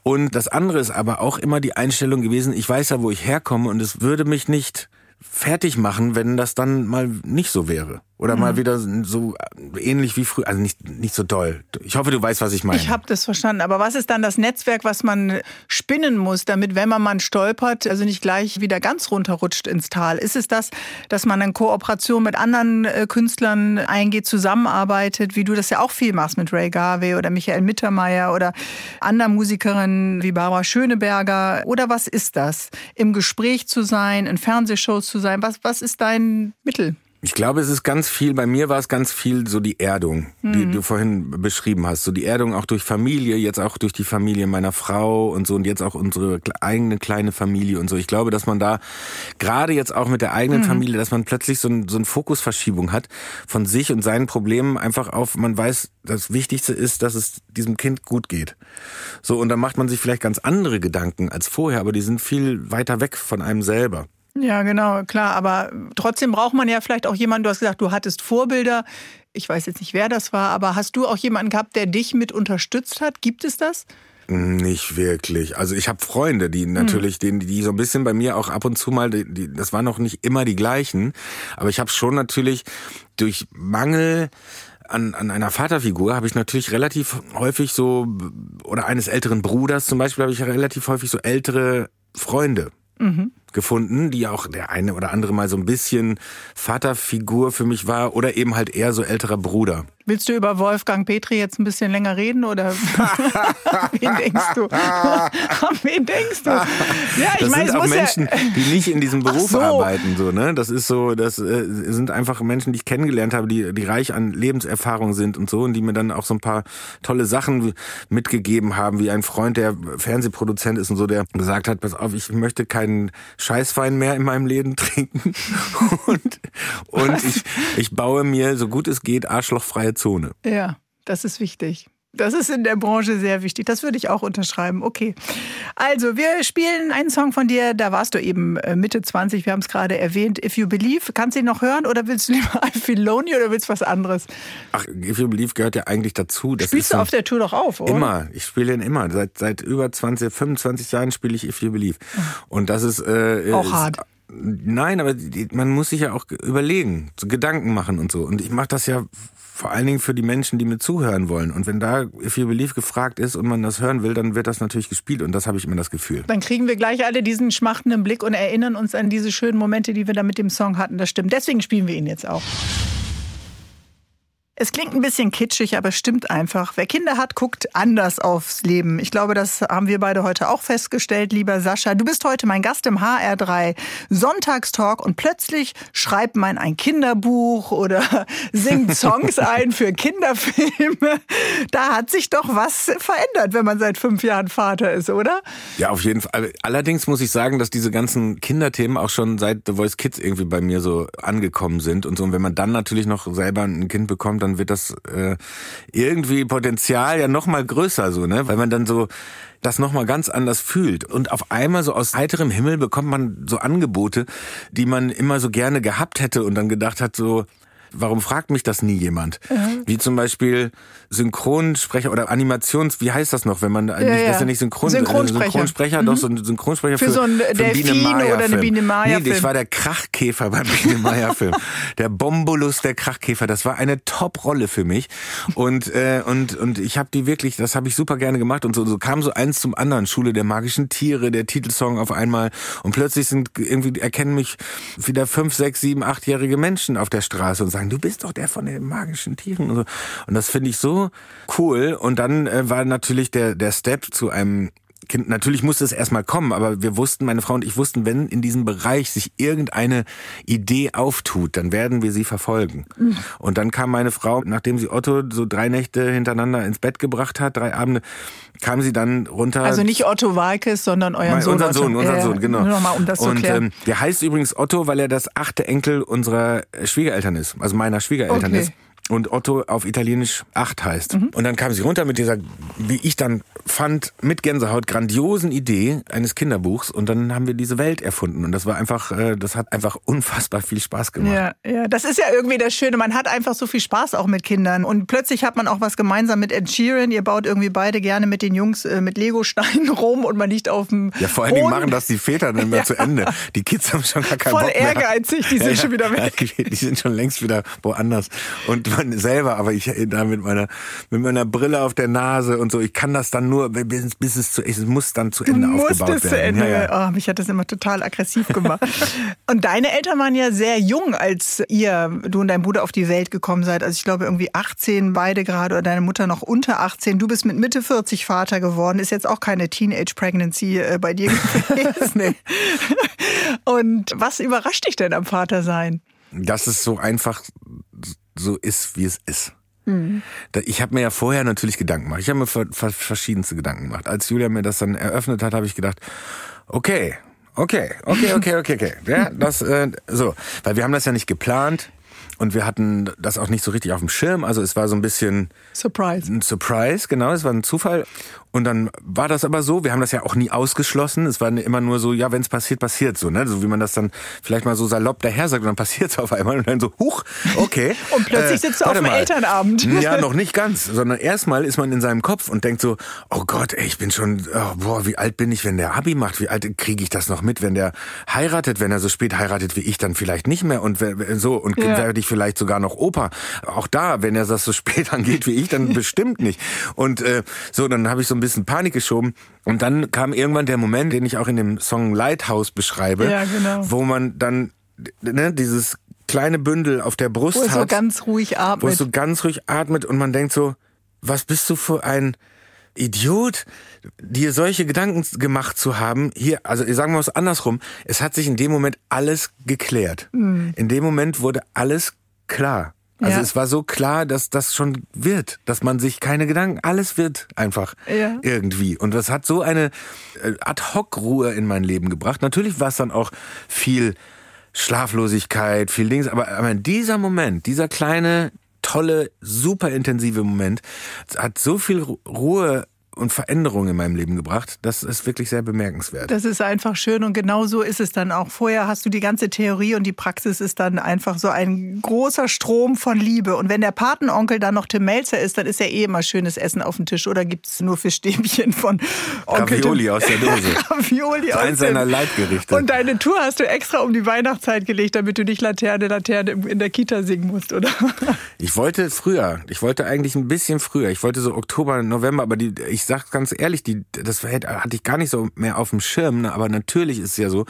Und das andere ist aber auch immer die Einstellung gewesen, ich weiß ja, wo ich herkomme und es würde mich nicht fertig machen, wenn das dann mal nicht so wäre. Oder mhm. mal wieder so ähnlich wie früher, also nicht, nicht so doll. Ich hoffe, du weißt, was ich meine. Ich habe das verstanden. Aber was ist dann das Netzwerk, was man spinnen muss, damit, wenn man mal stolpert, also nicht gleich wieder ganz runterrutscht ins Tal? Ist es das, dass man in Kooperation mit anderen äh, Künstlern eingeht, zusammenarbeitet, wie du das ja auch viel machst mit Ray Garvey oder Michael Mittermeier oder anderen Musikerinnen wie Barbara Schöneberger? Oder was ist das? Im Gespräch zu sein, in Fernsehshows zu sein? Was, was ist dein Mittel? Ich glaube, es ist ganz viel, bei mir war es ganz viel so die Erdung, mhm. die du vorhin beschrieben hast. So die Erdung auch durch Familie, jetzt auch durch die Familie meiner Frau und so und jetzt auch unsere eigene kleine Familie und so. Ich glaube, dass man da gerade jetzt auch mit der eigenen mhm. Familie, dass man plötzlich so, ein, so eine Fokusverschiebung hat von sich und seinen Problemen einfach auf, man weiß, das Wichtigste ist, dass es diesem Kind gut geht. So, und dann macht man sich vielleicht ganz andere Gedanken als vorher, aber die sind viel weiter weg von einem selber. Ja, genau, klar. Aber trotzdem braucht man ja vielleicht auch jemanden, du hast gesagt, du hattest Vorbilder. Ich weiß jetzt nicht, wer das war, aber hast du auch jemanden gehabt, der dich mit unterstützt hat? Gibt es das? Nicht wirklich. Also ich habe Freunde, die natürlich, hm. die, die so ein bisschen bei mir auch ab und zu mal, die, das waren noch nicht immer die gleichen, aber ich habe schon natürlich durch Mangel an, an einer Vaterfigur habe ich natürlich relativ häufig so, oder eines älteren Bruders zum Beispiel, habe ich relativ häufig so ältere Freunde. Mhm gefunden, die auch der eine oder andere mal so ein bisschen Vaterfigur für mich war oder eben halt eher so älterer Bruder. Willst du über Wolfgang Petri jetzt ein bisschen länger reden oder wen denkst du? An wen denkst du? Ja, ich das meine, sind auch Menschen, ja die nicht in diesem Beruf so. arbeiten, so ne. Das ist so, das äh, sind einfach Menschen, die ich kennengelernt habe, die die reich an Lebenserfahrung sind und so und die mir dann auch so ein paar tolle Sachen mitgegeben haben, wie ein Freund, der Fernsehproduzent ist und so, der gesagt hat, pass auf, ich möchte keinen Scheißwein mehr in meinem Leben trinken und und ich ich baue mir so gut es geht arschlochfreie Zone. Ja, das ist wichtig. Das ist in der Branche sehr wichtig. Das würde ich auch unterschreiben. Okay. Also, wir spielen einen Song von dir. Da warst du eben äh, Mitte 20. Wir haben es gerade erwähnt. If You Believe. Kannst du ihn noch hören oder willst du lieber I Feel Lonely oder willst du was anderes? Ach, If You Believe gehört ja eigentlich dazu. Das Spielst du auf der Tour doch auf, oder? Immer. Ich spiele ihn immer. Seit, seit über 20, 25 Jahren spiele ich If You Believe. Und das ist... Äh, auch ist, hart. Nein, aber man muss sich ja auch überlegen, so Gedanken machen und so. Und ich mache das ja vor allen Dingen für die Menschen, die mir zuhören wollen. Und wenn da If You Believe gefragt ist und man das hören will, dann wird das natürlich gespielt und das habe ich immer das Gefühl. Dann kriegen wir gleich alle diesen schmachtenden Blick und erinnern uns an diese schönen Momente, die wir da mit dem Song hatten. Das stimmt. Deswegen spielen wir ihn jetzt auch. Es klingt ein bisschen kitschig, aber stimmt einfach. Wer Kinder hat, guckt anders aufs Leben. Ich glaube, das haben wir beide heute auch festgestellt, lieber Sascha. Du bist heute mein Gast im HR3 Sonntagstalk und plötzlich schreibt man ein Kinderbuch oder singt Songs ein für Kinderfilme. Da hat sich doch was verändert, wenn man seit fünf Jahren Vater ist, oder? Ja, auf jeden Fall. Allerdings muss ich sagen, dass diese ganzen Kinderthemen auch schon seit The Voice Kids irgendwie bei mir so angekommen sind und so. Und wenn man dann natürlich noch selber ein Kind bekommt, dann wird das äh, irgendwie Potenzial ja noch mal größer so, ne? Weil man dann so das noch mal ganz anders fühlt und auf einmal so aus heiterem Himmel bekommt man so Angebote, die man immer so gerne gehabt hätte und dann gedacht hat so Warum fragt mich das nie jemand? Mhm. Wie zum Beispiel Synchronsprecher oder Animations, wie heißt das noch, wenn man, ja, ja. das ist ja nicht Synchron, Synchronsprecher, Synchronsprecher mhm. doch so ein Synchronsprecher für, für so ein für Delfin Biene Maya oder eine Biene Maya Nee, das war der Krachkäfer beim Biene Maya Film. der Bombolus der Krachkäfer, das war eine Top-Rolle für mich und äh, und und ich habe die wirklich, das habe ich super gerne gemacht und so, so kam so eins zum anderen, Schule der magischen Tiere, der Titelsong auf einmal und plötzlich sind irgendwie erkennen mich wieder fünf, sechs, sieben, achtjährige Menschen auf der Straße und sagen, du bist doch der von den magischen Tieren und so. Und das finde ich so cool. Und dann äh, war natürlich der, der Step zu einem Kind, natürlich musste es erstmal kommen, aber wir wussten, meine Frau und ich wussten, wenn in diesem Bereich sich irgendeine Idee auftut, dann werden wir sie verfolgen. Mhm. Und dann kam meine Frau, nachdem sie Otto so drei Nächte hintereinander ins Bett gebracht hat, drei Abende, kam sie dann runter. Also nicht Otto Walkes, sondern euren Sohn. Unser Sohn, unser Sohn, genau. Nur nochmal, um das und, zu klären. Ähm, der heißt übrigens Otto, weil er das achte Enkel unserer Schwiegereltern ist, also meiner Schwiegereltern okay. ist und Otto auf Italienisch acht heißt. Mhm. Und dann kam sie runter mit dieser, wie ich dann fand, mit Gänsehaut grandiosen Idee eines Kinderbuchs und dann haben wir diese Welt erfunden und das war einfach, äh, das hat einfach unfassbar viel Spaß gemacht. Ja, ja, das ist ja irgendwie das Schöne, man hat einfach so viel Spaß auch mit Kindern und plötzlich hat man auch was gemeinsam mit Ed Sheeran, ihr baut irgendwie beide gerne mit den Jungs äh, mit Lego-Steinen rum und man liegt auf dem Ja, vor allen Dingen machen das die Väter dann immer ja. zu Ende. Die Kids haben schon gar keinen Voll Bock mehr. ehrgeizig, die sind ja, schon wieder weg. Die sind schon längst wieder woanders und man selber, aber ich da mit meiner mit meiner Brille auf der Nase und so, ich kann das dann nur bis, bis es zu es muss dann zu Ende du aufgebaut werden. Zu Ende. Ja, ja. Oh, mich hat das immer total aggressiv gemacht. und deine Eltern waren ja sehr jung, als ihr du und dein Bruder auf die Welt gekommen seid. Also ich glaube irgendwie 18 beide gerade oder deine Mutter noch unter 18. Du bist mit Mitte 40 Vater geworden. Ist jetzt auch keine Teenage Pregnancy äh, bei dir gewesen. nee. Und was überrascht dich denn am Vatersein? Dass es so einfach so ist, wie es ist. Mhm. Ich habe mir ja vorher natürlich Gedanken gemacht. Ich habe mir verschiedenste Gedanken gemacht. Als Julia mir das dann eröffnet hat, habe ich gedacht, okay, okay, okay, okay, okay, okay. Ja, das äh, so, weil wir haben das ja nicht geplant und wir hatten das auch nicht so richtig auf dem Schirm. Also es war so ein bisschen Surprise. Ein Surprise, genau. Es war ein Zufall. Und dann war das aber so, wir haben das ja auch nie ausgeschlossen. Es war immer nur so, ja, wenn es passiert, passiert so, ne? So wie man das dann vielleicht mal so salopp daher sagt und dann passiert es auf einmal und dann so, huch, okay. und plötzlich äh, sitzt du auf dem mal. Elternabend. Ja, noch nicht ganz, sondern erstmal ist man in seinem Kopf und denkt so, oh Gott, ey, ich bin schon, oh, boah, wie alt bin ich, wenn der Abi macht? Wie alt kriege ich das noch mit, wenn der heiratet, wenn er so spät heiratet wie ich, dann vielleicht nicht mehr und so und ja. werde ich vielleicht sogar noch Opa. Auch da, wenn er das so spät angeht wie ich, dann bestimmt nicht. Und äh, so, dann habe ich so ein bisschen Panik geschoben. Und dann kam irgendwann der Moment, den ich auch in dem Song Lighthouse beschreibe, ja, genau. wo man dann ne, dieses kleine Bündel auf der Brust wo hat. Wo so ganz ruhig atmet. Wo es so ganz ruhig atmet und man denkt so, was bist du für ein Idiot, dir solche Gedanken gemacht zu haben. Hier, also sagen wir es andersrum, es hat sich in dem Moment alles geklärt. Mhm. In dem Moment wurde alles klar. Also ja. es war so klar, dass das schon wird, dass man sich keine Gedanken, alles wird einfach ja. irgendwie. Und das hat so eine äh, Ad-Hoc-Ruhe in mein Leben gebracht. Natürlich war es dann auch viel Schlaflosigkeit, viel Dings, aber, aber in dieser Moment, dieser kleine tolle, super intensive Moment. Hat so viel Ruhe und Veränderungen in meinem Leben gebracht. Das ist wirklich sehr bemerkenswert. Das ist einfach schön und genau so ist es dann auch. Vorher hast du die ganze Theorie und die Praxis ist dann einfach so ein großer Strom von Liebe. Und wenn der Patenonkel dann noch Tim Melzer ist, dann ist ja eh immer schönes Essen auf dem Tisch. Oder gibt es nur Fischstäbchen von Onkel Ravioli Tim? aus der Dose. Ravioli aus eins seiner Leibgerichte. Und deine Tour hast du extra um die Weihnachtszeit gelegt, damit du nicht Laterne, Laterne in der Kita singen musst, oder? Ich wollte früher. Ich wollte eigentlich ein bisschen früher. Ich wollte so Oktober, November, aber die, ich sag ganz ehrlich, die, das hatte ich gar nicht so mehr auf dem Schirm, ne? aber natürlich ist es ja so,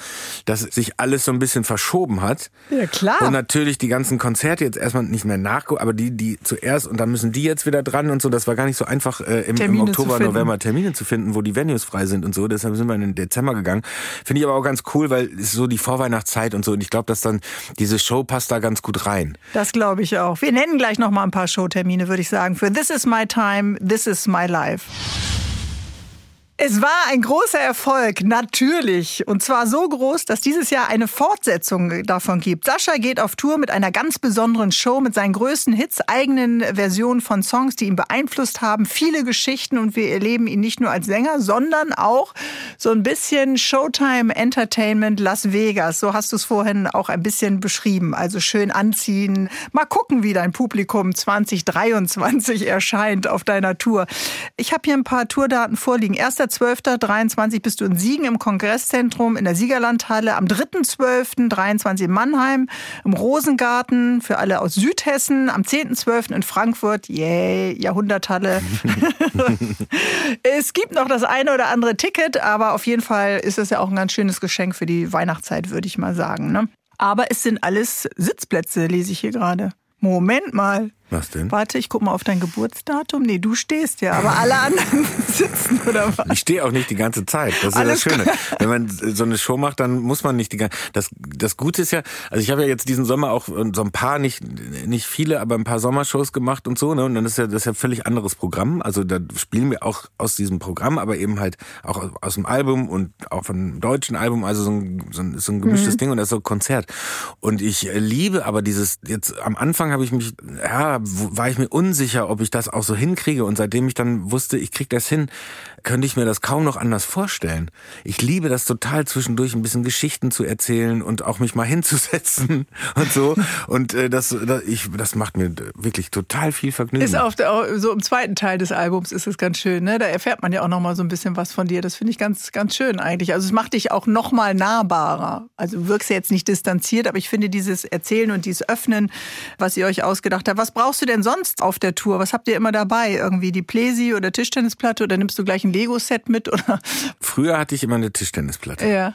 dass sich alles so ein bisschen verschoben hat. Ja, klar. Und natürlich die ganzen Konzerte jetzt erstmal nicht mehr nachgucken, aber die, die zuerst und dann müssen die jetzt wieder dran und so, das war gar nicht so einfach äh, im, im, Oktober, November Termine zu finden, wo die Venues frei sind und so. Deshalb sind wir in den Dezember gegangen. Finde ich aber auch ganz cool, weil es so die Vorweihnachtszeit und so und ich glaube, dass dann diese Show passt da ganz gut rein. Das glaube ich auch. Wir nennen gleich noch mal ein paar Showtermine, würde ich sagen, für This is my time, This is my life. Es war ein großer Erfolg, natürlich. Und zwar so groß, dass dieses Jahr eine Fortsetzung davon gibt. Sascha geht auf Tour mit einer ganz besonderen Show, mit seinen größten Hits, eigenen Versionen von Songs, die ihn beeinflusst haben, viele Geschichten und wir erleben ihn nicht nur als Sänger, sondern auch so ein bisschen Showtime Entertainment Las Vegas. So hast du es vorhin auch ein bisschen beschrieben. Also schön anziehen. Mal gucken, wie dein Publikum 2023 erscheint auf deiner Tour. Ich habe hier ein paar Tourdaten vorliegen. Erster 1.12.23 bist du in Siegen im Kongresszentrum in der Siegerlandhalle. Am 3.12.23 in Mannheim, im Rosengarten für alle aus Südhessen. Am 10.12. in Frankfurt, yay, Jahrhunderthalle. es gibt noch das eine oder andere Ticket, aber auf jeden Fall ist es ja auch ein ganz schönes Geschenk für die Weihnachtszeit, würde ich mal sagen. Ne? Aber es sind alles Sitzplätze, lese ich hier gerade. Moment mal. Was denn? Warte, ich guck mal auf dein Geburtsdatum. Nee, du stehst ja, aber alle anderen sitzen oder was? Ich stehe auch nicht die ganze Zeit. Das ist Alles ja das Schöne. Wenn man so eine Show macht, dann muss man nicht die ganze das das Gute ist ja, also ich habe ja jetzt diesen Sommer auch so ein paar nicht nicht viele, aber ein paar Sommershows gemacht und so, ne? Und dann ist ja das ist ja völlig anderes Programm. Also da spielen wir auch aus diesem Programm, aber eben halt auch aus dem Album und auch von deutschen Album, also so ein so ein, so ein gemischtes mhm. Ding und das ist so ein Konzert. Und ich liebe aber dieses jetzt am Anfang habe ich mich ja war ich mir unsicher, ob ich das auch so hinkriege. Und seitdem ich dann wusste, ich krieg das hin, könnte ich mir das kaum noch anders vorstellen. Ich liebe das total zwischendurch ein bisschen Geschichten zu erzählen und auch mich mal hinzusetzen und so. Und äh, das, das, ich, das macht mir wirklich total viel Vergnügen. Ist auf der, so im zweiten Teil des Albums ist es ganz schön. Ne? Da erfährt man ja auch noch mal so ein bisschen was von dir. Das finde ich ganz, ganz schön eigentlich. Also es macht dich auch noch mal nahbarer. Also du wirkst ja jetzt nicht distanziert, aber ich finde dieses Erzählen und dieses Öffnen, was ihr euch ausgedacht habt. Was brauchst du denn sonst auf der Tour? Was habt ihr immer dabei? Irgendwie die Pläsi oder Tischtennisplatte oder nimmst du gleich ein Lego-Set mit? Oder? Früher hatte ich immer eine Tischtennisplatte. Ja.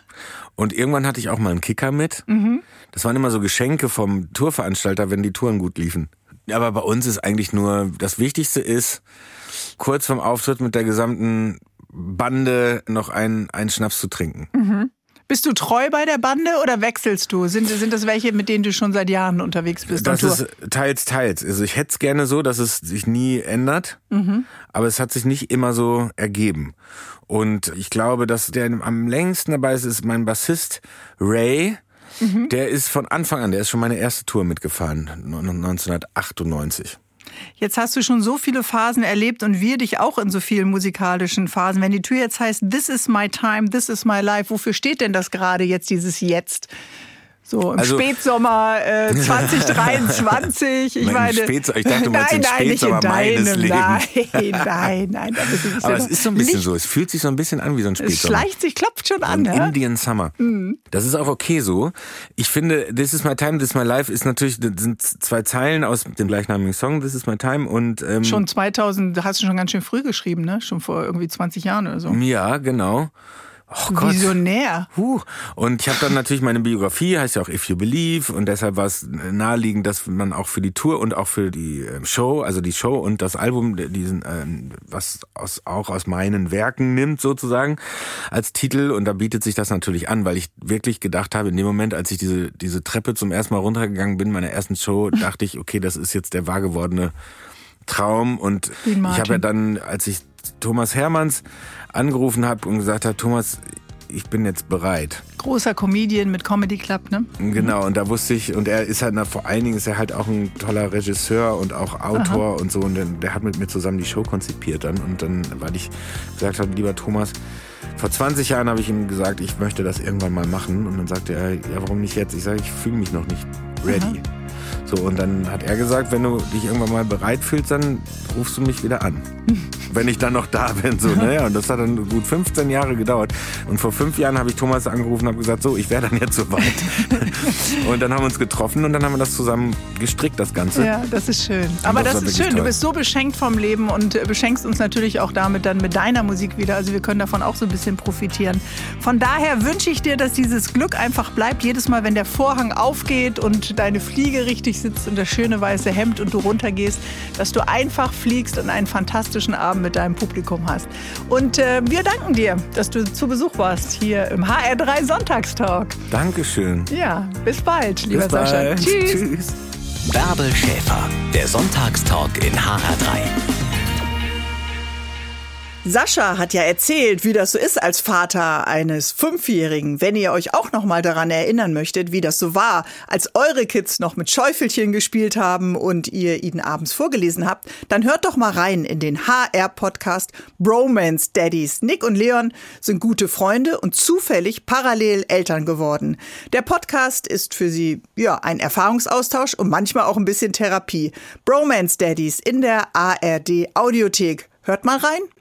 Und irgendwann hatte ich auch mal einen Kicker mit. Mhm. Das waren immer so Geschenke vom Tourveranstalter, wenn die Touren gut liefen. Aber bei uns ist eigentlich nur, das Wichtigste ist, kurz vorm Auftritt mit der gesamten Bande noch einen, einen Schnaps zu trinken. Mhm. Bist du treu bei der Bande oder wechselst du? Sind, sind das welche, mit denen du schon seit Jahren unterwegs bist? Das ist teils, teils. Also ich hätte es gerne so, dass es sich nie ändert, mhm. aber es hat sich nicht immer so ergeben. Und ich glaube, dass der am längsten dabei ist, ist mein Bassist Ray. Mhm. Der ist von Anfang an, der ist schon meine erste Tour mitgefahren, 1998. Jetzt hast du schon so viele Phasen erlebt und wir dich auch in so vielen musikalischen Phasen. Wenn die Tür jetzt heißt, This is my time, this is my life, wofür steht denn das gerade jetzt, dieses Jetzt? So im also, Spätsommer äh, 2023. Ich meine, Spätsommer, ich dachte mal, nein, nein, Spätsommer nicht in meines Lebens. Nein, nein, nein. Aber es ist so ein bisschen so. Es fühlt sich so ein bisschen an wie so ein Spätsommer. Es schleicht sich, klopft schon an. Ein Indian Summer. Mhm. Das ist auch okay so. Ich finde, This is my time, This is my life ist natürlich sind zwei Zeilen aus dem gleichnamigen Song This is my time und ähm, schon 2000 hast du schon ganz schön früh geschrieben, ne? Schon vor irgendwie 20 Jahren oder so. Ja, genau. Oh Gott. Visionär. Huh. Und ich habe dann natürlich meine Biografie, heißt ja auch If You Believe, und deshalb war es naheliegend, dass man auch für die Tour und auch für die ähm, Show, also die Show und das Album, diesen, ähm, was aus, auch aus meinen Werken nimmt sozusagen als Titel. Und da bietet sich das natürlich an, weil ich wirklich gedacht habe, in dem Moment, als ich diese diese Treppe zum ersten Mal runtergegangen bin, meiner ersten Show, dachte ich, okay, das ist jetzt der wahr gewordene Traum. Und ich habe ja dann, als ich Thomas Hermanns angerufen habe und gesagt habe, Thomas, ich bin jetzt bereit. Großer Comedian mit Comedy Club, ne? Genau, und da wusste ich, und er ist halt, na, vor allen Dingen ist er halt auch ein toller Regisseur und auch Autor Aha. und so. Und der, der hat mit mir zusammen die Show konzipiert dann. Und dann, weil ich gesagt habe, lieber Thomas, vor 20 Jahren habe ich ihm gesagt, ich möchte das irgendwann mal machen. Und dann sagte er, ja, warum nicht jetzt? Ich sage, ich fühle mich noch nicht ready. Aha. So, und dann hat er gesagt, wenn du dich irgendwann mal bereit fühlst, dann rufst du mich wieder an. wenn ich dann noch da bin. So, ne? Und das hat dann gut 15 Jahre gedauert. Und vor fünf Jahren habe ich Thomas angerufen und habe gesagt, so, ich wäre dann jetzt soweit. und dann haben wir uns getroffen und dann haben wir das zusammen gestrickt, das Ganze. Ja, das ist schön. Aber das, das ist schön. Toll. Du bist so beschenkt vom Leben und beschenkst uns natürlich auch damit dann mit deiner Musik wieder. Also wir können davon auch so ein bisschen profitieren. Von daher wünsche ich dir, dass dieses Glück einfach bleibt. Jedes Mal, wenn der Vorhang aufgeht und deine Fliege richtig sitzt und das schöne weiße Hemd und du runtergehst, dass du einfach fliegst und einen fantastischen Abend mit deinem Publikum hast. Und äh, wir danken dir, dass du zu Besuch warst hier im HR3 Sonntagstalk. Dankeschön. Ja, bis bald, lieber bis Sascha. Bald. Tschüss. Tschüss. Bärbel Schäfer, der Sonntagstalk in HR3. Sascha hat ja erzählt, wie das so ist als Vater eines Fünfjährigen. Wenn ihr euch auch noch mal daran erinnern möchtet, wie das so war, als eure Kids noch mit Schäufelchen gespielt haben und ihr ihnen abends vorgelesen habt, dann hört doch mal rein in den HR-Podcast Bromance Daddies. Nick und Leon sind gute Freunde und zufällig parallel Eltern geworden. Der Podcast ist für sie ja ein Erfahrungsaustausch und manchmal auch ein bisschen Therapie. Bromance Daddies in der ARD Audiothek. Hört mal rein.